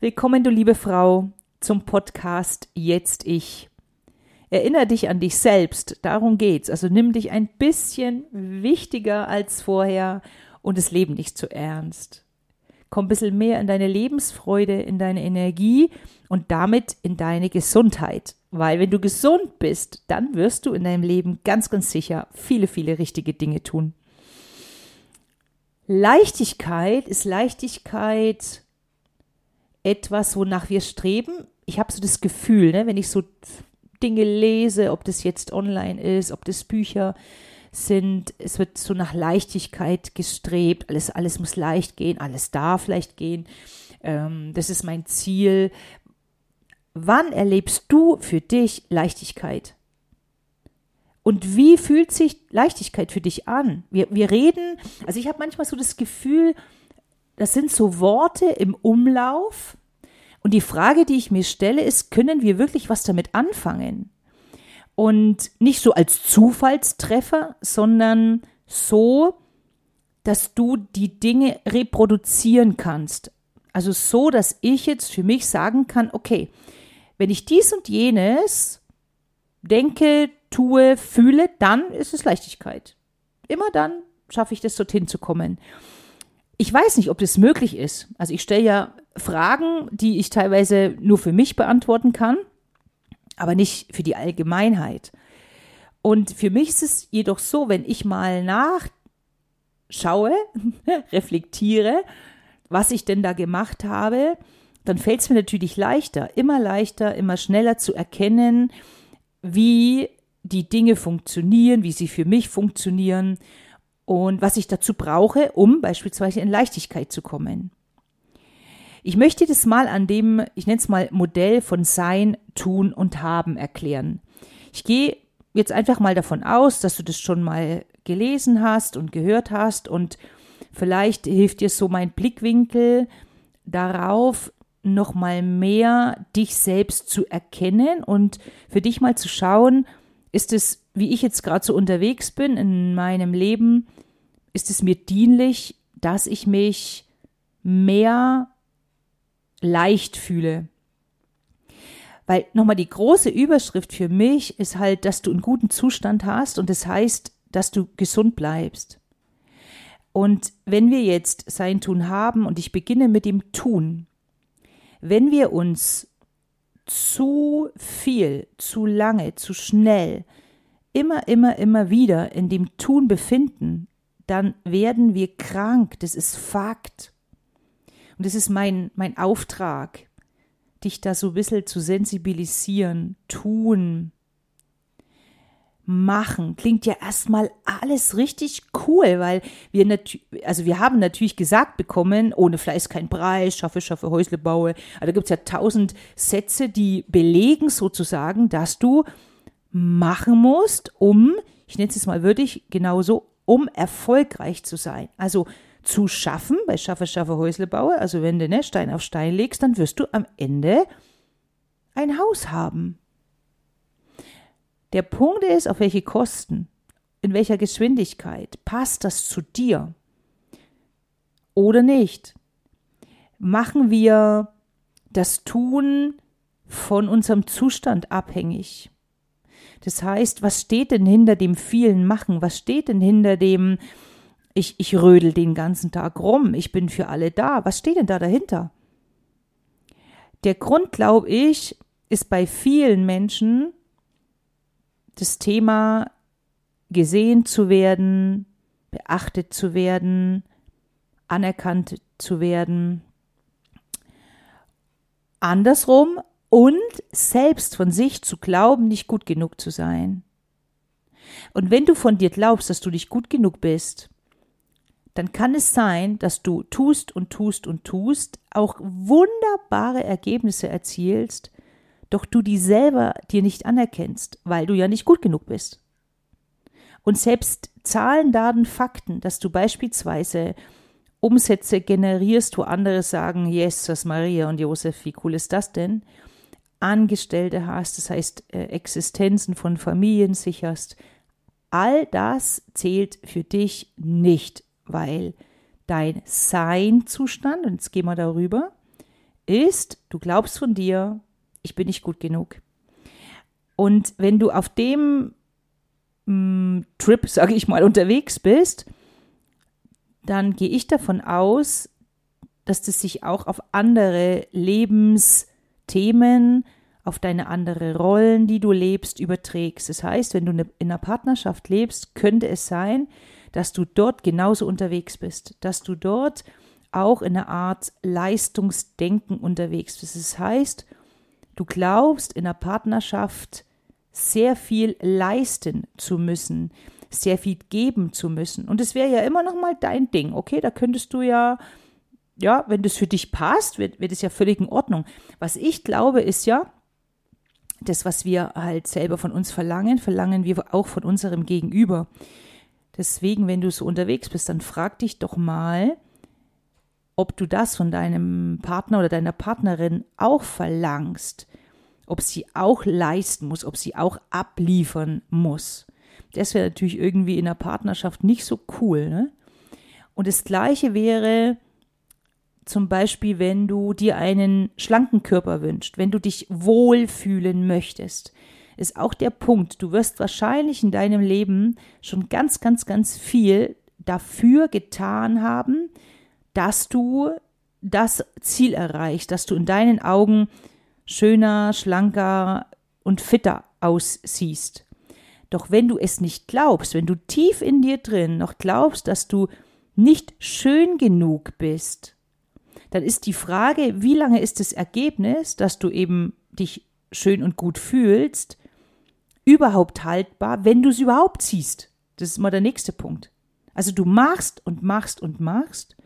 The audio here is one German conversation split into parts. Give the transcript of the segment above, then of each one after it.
Willkommen, du liebe Frau, zum Podcast Jetzt Ich. Erinnere dich an dich selbst, darum geht's. Also nimm dich ein bisschen wichtiger als vorher und das Leben nicht zu ernst. Komm ein bisschen mehr in deine Lebensfreude, in deine Energie und damit in deine Gesundheit. Weil wenn du gesund bist, dann wirst du in deinem Leben ganz, ganz sicher viele, viele richtige Dinge tun. Leichtigkeit ist Leichtigkeit etwas, wonach wir streben. Ich habe so das Gefühl, ne, wenn ich so Dinge lese, ob das jetzt online ist, ob das Bücher sind, es wird so nach Leichtigkeit gestrebt, alles, alles muss leicht gehen, alles darf leicht gehen. Ähm, das ist mein Ziel. Wann erlebst du für dich Leichtigkeit? Und wie fühlt sich Leichtigkeit für dich an? Wir, wir reden, also ich habe manchmal so das Gefühl, das sind so Worte im Umlauf. Und die Frage, die ich mir stelle, ist, können wir wirklich was damit anfangen? Und nicht so als Zufallstreffer, sondern so, dass du die Dinge reproduzieren kannst. Also so, dass ich jetzt für mich sagen kann, okay, wenn ich dies und jenes denke, tue, fühle, dann ist es Leichtigkeit. Immer dann schaffe ich das, dorthin zu kommen. Ich weiß nicht, ob das möglich ist. Also ich stelle ja Fragen, die ich teilweise nur für mich beantworten kann, aber nicht für die Allgemeinheit. Und für mich ist es jedoch so, wenn ich mal nachschaue, reflektiere, was ich denn da gemacht habe, dann fällt es mir natürlich leichter, immer leichter, immer schneller zu erkennen, wie die Dinge funktionieren, wie sie für mich funktionieren und was ich dazu brauche, um beispielsweise in Leichtigkeit zu kommen. Ich möchte das mal an dem, ich nenne es mal Modell von Sein, Tun und Haben erklären. Ich gehe jetzt einfach mal davon aus, dass du das schon mal gelesen hast und gehört hast und vielleicht hilft dir so mein Blickwinkel darauf, noch mal mehr dich selbst zu erkennen und für dich mal zu schauen, ist es, wie ich jetzt gerade so unterwegs bin in meinem Leben, ist es mir dienlich, dass ich mich mehr leicht fühle. Weil nochmal die große Überschrift für mich ist halt, dass du einen guten Zustand hast und das heißt, dass du gesund bleibst. Und wenn wir jetzt sein Tun haben und ich beginne mit dem Tun, wenn wir uns zu viel, zu lange, zu schnell, immer, immer, immer wieder in dem Tun befinden, dann werden wir krank. Das ist Fakt. Und das ist mein, mein Auftrag, dich da so ein bisschen zu sensibilisieren, tun, machen. Klingt ja erstmal alles richtig cool, weil wir natürlich, also wir haben natürlich gesagt bekommen, ohne Fleiß kein Preis, schaffe, schaffe, Häusle baue. Also da gibt es ja tausend Sätze, die belegen sozusagen, dass du machen musst, um, ich nenne es jetzt mal würdig, genauso, um erfolgreich zu sein. Also zu schaffen, bei Schaffe, Schaffe, Häusle baue, also wenn du ne, Stein auf Stein legst, dann wirst du am Ende ein Haus haben. Der Punkt ist, auf welche Kosten, in welcher Geschwindigkeit passt das zu dir oder nicht? Machen wir das Tun von unserem Zustand abhängig? Das heißt, was steht denn hinter dem vielen Machen? Was steht denn hinter dem, ich, ich rödel den ganzen Tag rum, ich bin für alle da? Was steht denn da dahinter? Der Grund, glaube ich, ist bei vielen Menschen das Thema gesehen zu werden, beachtet zu werden, anerkannt zu werden. Andersrum und selbst von sich zu glauben, nicht gut genug zu sein. Und wenn du von dir glaubst, dass du nicht gut genug bist, dann kann es sein, dass du tust und tust und tust, auch wunderbare Ergebnisse erzielst, doch du die selber dir nicht anerkennst, weil du ja nicht gut genug bist. Und selbst Zahlen, Daten, Fakten, dass du beispielsweise Umsätze generierst, wo andere sagen, Jesus, Maria und Josef, wie cool ist das denn? Angestellte hast, das heißt äh, Existenzen von Familien sicherst, all das zählt für dich nicht, weil dein Sein-Zustand, und jetzt gehen wir darüber, ist, du glaubst von dir, ich bin nicht gut genug. Und wenn du auf dem mm, Trip, sage ich mal, unterwegs bist, dann gehe ich davon aus, dass das sich auch auf andere Lebensthemen, auf deine andere Rollen, die du lebst, überträgst. Das heißt, wenn du ne, in einer Partnerschaft lebst, könnte es sein, dass du dort genauso unterwegs bist, dass du dort auch in einer Art Leistungsdenken unterwegs bist. Das heißt, du glaubst in einer Partnerschaft sehr viel leisten zu müssen, sehr viel geben zu müssen. Und es wäre ja immer noch mal dein Ding, okay? Da könntest du ja, ja, wenn das für dich passt, wird, wird es ja völlig in Ordnung. Was ich glaube, ist ja, das, was wir halt selber von uns verlangen, verlangen wir auch von unserem Gegenüber. Deswegen, wenn du so unterwegs bist, dann frag dich doch mal, ob du das von deinem Partner oder deiner Partnerin auch verlangst, ob sie auch leisten muss, ob sie auch abliefern muss. Das wäre natürlich irgendwie in einer Partnerschaft nicht so cool. Ne? Und das Gleiche wäre zum Beispiel, wenn du dir einen schlanken Körper wünschst, wenn du dich wohlfühlen möchtest, ist auch der Punkt. Du wirst wahrscheinlich in deinem Leben schon ganz, ganz, ganz viel dafür getan haben, dass du das Ziel erreichst, dass du in deinen Augen schöner, schlanker und fitter aussiehst. Doch wenn du es nicht glaubst, wenn du tief in dir drin noch glaubst, dass du nicht schön genug bist, dann ist die Frage, wie lange ist das Ergebnis, dass du eben dich schön und gut fühlst, überhaupt haltbar, wenn du es überhaupt siehst? Das ist mal der nächste Punkt. Also du machst und machst und machst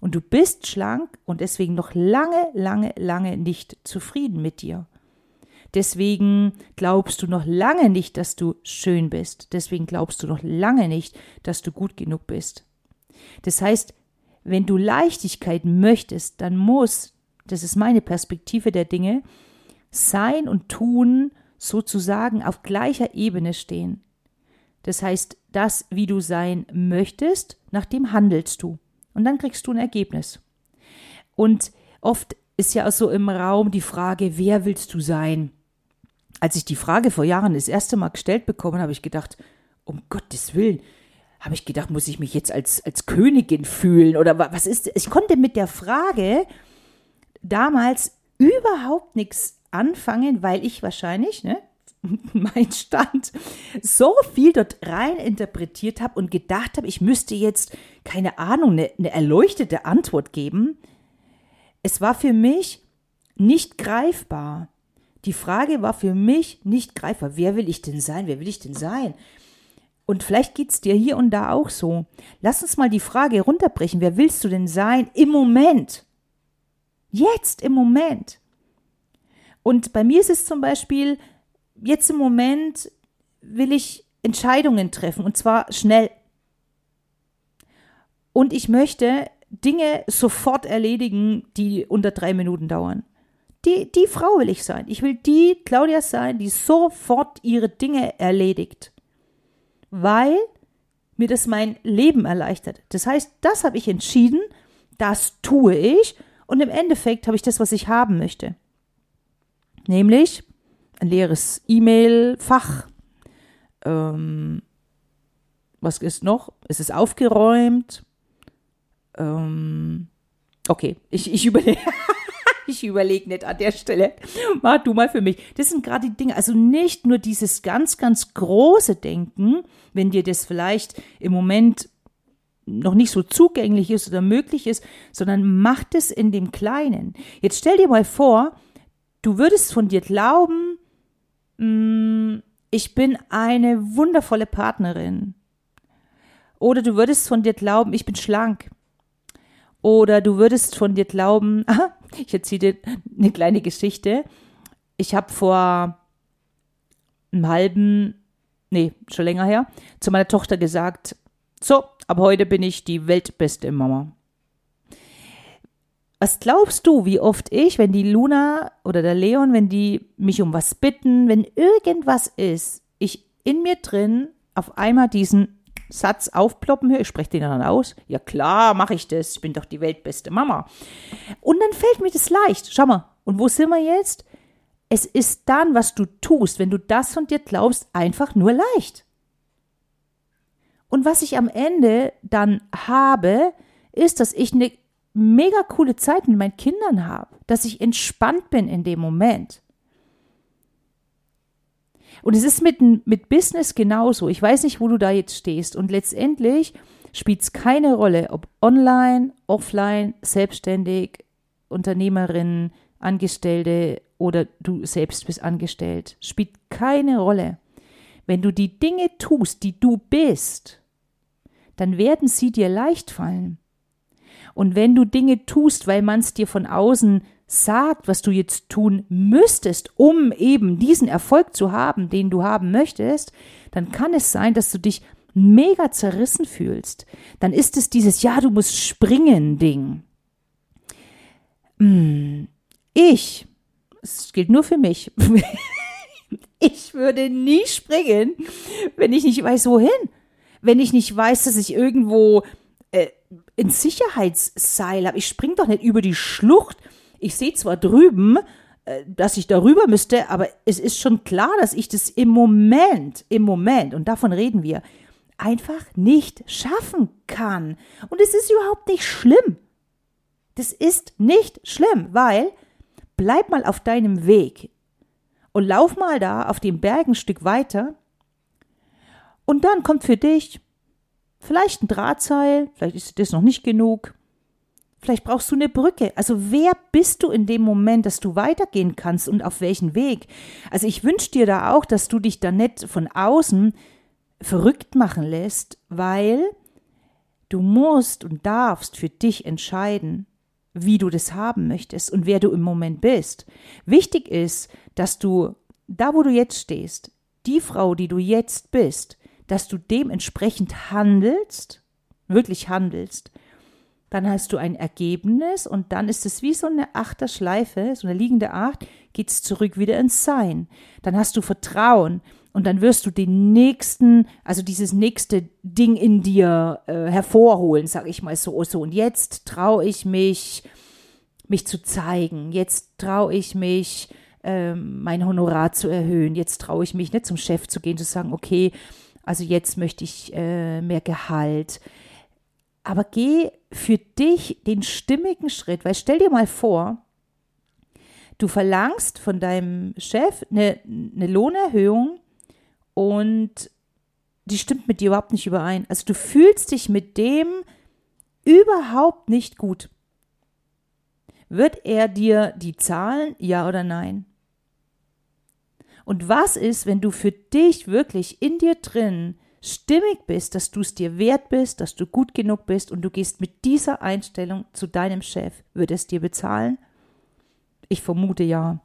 und du bist schlank und deswegen noch lange, lange, lange nicht zufrieden mit dir. Deswegen glaubst du noch lange nicht, dass du schön bist. Deswegen glaubst du noch lange nicht, dass du gut genug bist. Das heißt, wenn du Leichtigkeit möchtest, dann muss, das ist meine Perspektive der Dinge, sein und tun sozusagen auf gleicher Ebene stehen. Das heißt, das, wie du sein möchtest, nach dem handelst du. Und dann kriegst du ein Ergebnis. Und oft ist ja auch so im Raum die Frage, wer willst du sein? Als ich die Frage vor Jahren das erste Mal gestellt bekommen, habe ich gedacht, um Gottes Willen, habe ich gedacht, muss ich mich jetzt als, als Königin fühlen oder was ist? Ich konnte mit der Frage damals überhaupt nichts anfangen, weil ich wahrscheinlich, ne, mein Stand so viel dort rein interpretiert habe und gedacht habe, ich müsste jetzt, keine Ahnung, eine, eine erleuchtete Antwort geben. Es war für mich nicht greifbar. Die Frage war für mich nicht greifbar. Wer will ich denn sein? Wer will ich denn sein? Und vielleicht geht es dir hier und da auch so. Lass uns mal die Frage runterbrechen. Wer willst du denn sein im Moment? Jetzt im Moment. Und bei mir ist es zum Beispiel, jetzt im Moment will ich Entscheidungen treffen und zwar schnell. Und ich möchte Dinge sofort erledigen, die unter drei Minuten dauern. Die, die Frau will ich sein. Ich will die Claudia sein, die sofort ihre Dinge erledigt. Weil mir das mein Leben erleichtert. Das heißt, das habe ich entschieden, das tue ich und im Endeffekt habe ich das, was ich haben möchte. Nämlich ein leeres E-Mail-Fach. Ähm, was ist noch? Es ist aufgeräumt. Ähm, okay, ich, ich überlege. Ich überlege nicht an der Stelle. Mach du mal für mich. Das sind gerade die Dinge. Also nicht nur dieses ganz, ganz große Denken, wenn dir das vielleicht im Moment noch nicht so zugänglich ist oder möglich ist, sondern macht es in dem Kleinen. Jetzt stell dir mal vor, du würdest von dir glauben, Mm, ich bin eine wundervolle Partnerin. Oder du würdest von dir glauben, ich bin schlank. Oder du würdest von dir glauben, aha, ich erzähle dir eine kleine Geschichte. Ich habe vor einem halben, nee, schon länger her, zu meiner Tochter gesagt, so, ab heute bin ich die weltbeste Mama. Was glaubst du, wie oft ich, wenn die Luna oder der Leon, wenn die mich um was bitten, wenn irgendwas ist, ich in mir drin auf einmal diesen Satz aufploppen höre, ich spreche den dann aus. Ja klar, mache ich das. Ich bin doch die weltbeste Mama. Und dann fällt mir das leicht. Schau mal. Und wo sind wir jetzt? Es ist dann, was du tust, wenn du das von dir glaubst, einfach nur leicht. Und was ich am Ende dann habe, ist, dass ich eine mega coole Zeit mit meinen Kindern habe, dass ich entspannt bin in dem Moment. Und es ist mit, mit Business genauso. Ich weiß nicht, wo du da jetzt stehst. Und letztendlich spielt es keine Rolle, ob online, offline, selbstständig, Unternehmerin, Angestellte oder du selbst bist angestellt. Spielt keine Rolle. Wenn du die Dinge tust, die du bist, dann werden sie dir leicht fallen. Und wenn du Dinge tust, weil man es dir von außen sagt, was du jetzt tun müsstest, um eben diesen Erfolg zu haben, den du haben möchtest, dann kann es sein, dass du dich mega zerrissen fühlst. Dann ist es dieses Ja, du musst springen Ding. Hm. Ich, es gilt nur für mich, ich würde nie springen, wenn ich nicht weiß, wohin. Wenn ich nicht weiß, dass ich irgendwo äh, ein Sicherheitsseil habe. Ich spring doch nicht über die Schlucht ich sehe zwar drüben, äh, dass ich darüber müsste, aber es ist schon klar, dass ich das im Moment, im Moment, und davon reden wir, einfach nicht schaffen kann. Und es ist überhaupt nicht schlimm. Das ist nicht schlimm, weil bleib mal auf deinem Weg und lauf mal da auf dem Berg ein Stück weiter und dann kommt für dich vielleicht ein Drahtseil, vielleicht ist das noch nicht genug, Vielleicht brauchst du eine Brücke. Also wer bist du in dem Moment, dass du weitergehen kannst und auf welchen Weg? Also ich wünsche dir da auch, dass du dich da nicht von außen verrückt machen lässt, weil du musst und darfst für dich entscheiden, wie du das haben möchtest und wer du im Moment bist. Wichtig ist, dass du da, wo du jetzt stehst, die Frau, die du jetzt bist, dass du dementsprechend handelst, wirklich handelst dann hast du ein Ergebnis und dann ist es wie so eine Achterschleife, so eine liegende Acht, geht es zurück wieder ins Sein. Dann hast du Vertrauen und dann wirst du den nächsten, also dieses nächste Ding in dir äh, hervorholen, sag ich mal so. so. Und jetzt traue ich mich, mich zu zeigen. Jetzt traue ich mich, ähm, mein Honorar zu erhöhen. Jetzt traue ich mich nicht zum Chef zu gehen, zu sagen, okay, also jetzt möchte ich äh, mehr Gehalt aber geh für dich den stimmigen Schritt, weil stell dir mal vor, du verlangst von deinem Chef eine, eine Lohnerhöhung und die stimmt mit dir überhaupt nicht überein. Also du fühlst dich mit dem überhaupt nicht gut. Wird er dir die zahlen, ja oder nein? Und was ist, wenn du für dich wirklich in dir drin stimmig bist, dass du es dir wert bist, dass du gut genug bist und du gehst mit dieser Einstellung zu deinem Chef, wird es dir bezahlen? Ich vermute ja.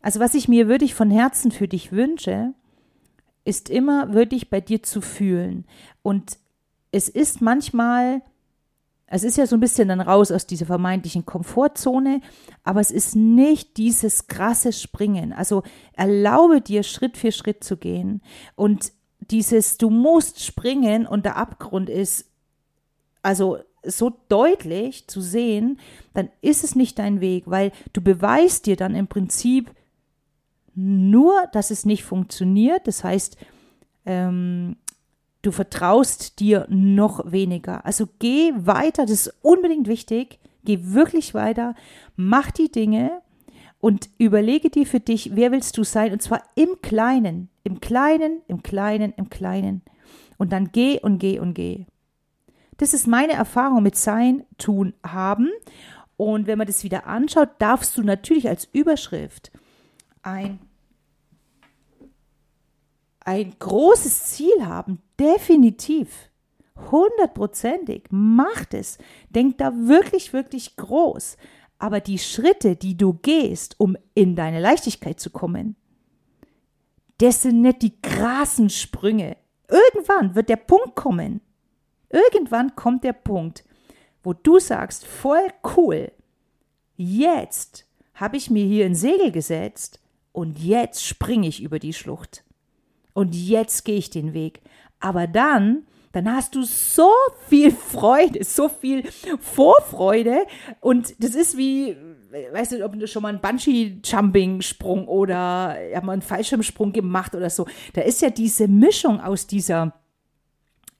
Also was ich mir wirklich von Herzen für dich wünsche, ist immer wirklich bei dir zu fühlen. Und es ist manchmal, es ist ja so ein bisschen dann raus aus dieser vermeintlichen Komfortzone, aber es ist nicht dieses krasse Springen. Also erlaube dir Schritt für Schritt zu gehen und dieses, du musst springen und der Abgrund ist, also so deutlich zu sehen, dann ist es nicht dein Weg, weil du beweist dir dann im Prinzip nur, dass es nicht funktioniert. Das heißt, ähm, du vertraust dir noch weniger. Also geh weiter, das ist unbedingt wichtig. Geh wirklich weiter, mach die Dinge und überlege dir für dich, wer willst du sein, und zwar im Kleinen. Im Kleinen, im Kleinen, im Kleinen. Und dann geh und geh und geh. Das ist meine Erfahrung mit Sein, Tun, Haben. Und wenn man das wieder anschaut, darfst du natürlich als Überschrift ein, ein großes Ziel haben. Definitiv. Hundertprozentig. Macht es. Denk da wirklich, wirklich groß. Aber die Schritte, die du gehst, um in deine Leichtigkeit zu kommen, das sind nicht die krassen Sprünge. Irgendwann wird der Punkt kommen. Irgendwann kommt der Punkt, wo du sagst, voll cool, jetzt habe ich mir hier ein Segel gesetzt und jetzt springe ich über die Schlucht. Und jetzt gehe ich den Weg. Aber dann, dann hast du so viel Freude, so viel Vorfreude und das ist wie, weißt du, ob du schon mal einen Bungee-Jumping-Sprung oder ja, mal einen Fallschirmsprung gemacht oder so. Da ist ja diese Mischung aus dieser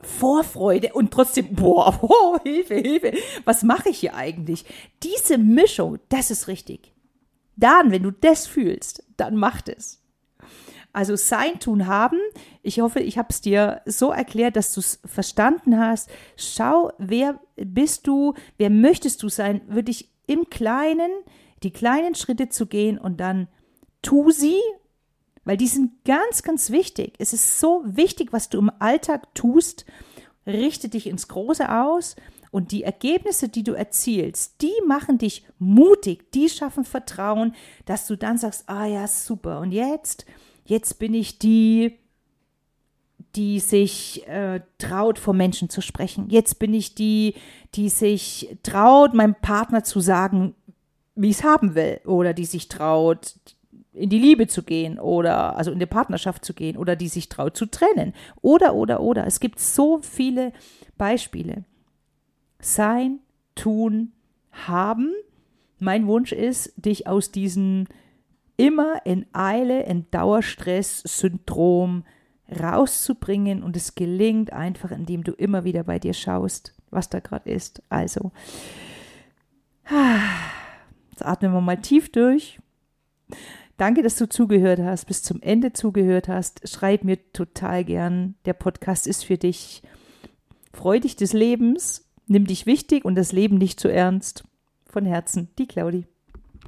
Vorfreude und trotzdem, boah, oh, Hilfe, Hilfe, was mache ich hier eigentlich? Diese Mischung, das ist richtig. Dann, wenn du das fühlst, dann macht es. Also sein, tun, haben. Ich hoffe, ich habe es dir so erklärt, dass du es verstanden hast. Schau, wer bist du, wer möchtest du sein, würde ich im Kleinen die kleinen Schritte zu gehen und dann tu sie, weil die sind ganz, ganz wichtig. Es ist so wichtig, was du im Alltag tust. Richte dich ins Große aus und die Ergebnisse, die du erzielst, die machen dich mutig, die schaffen Vertrauen, dass du dann sagst, ah ja, super. Und jetzt, jetzt bin ich die, die sich äh, traut, vor Menschen zu sprechen. Jetzt bin ich die, die sich traut, meinem Partner zu sagen, wie ich es haben will. Oder die sich traut, in die Liebe zu gehen oder also in die Partnerschaft zu gehen oder die sich traut zu trennen. Oder, oder, oder. Es gibt so viele Beispiele. Sein, tun, haben. Mein Wunsch ist, dich aus diesem immer in Eile, in Dauerstress-Syndrom rauszubringen und es gelingt einfach, indem du immer wieder bei dir schaust, was da gerade ist. Also, jetzt atmen wir mal tief durch. Danke, dass du zugehört hast, bis zum Ende zugehört hast. Schreib mir total gern. Der Podcast ist für dich. Freu dich des Lebens, nimm dich wichtig und das Leben nicht zu ernst. Von Herzen, die Claudi.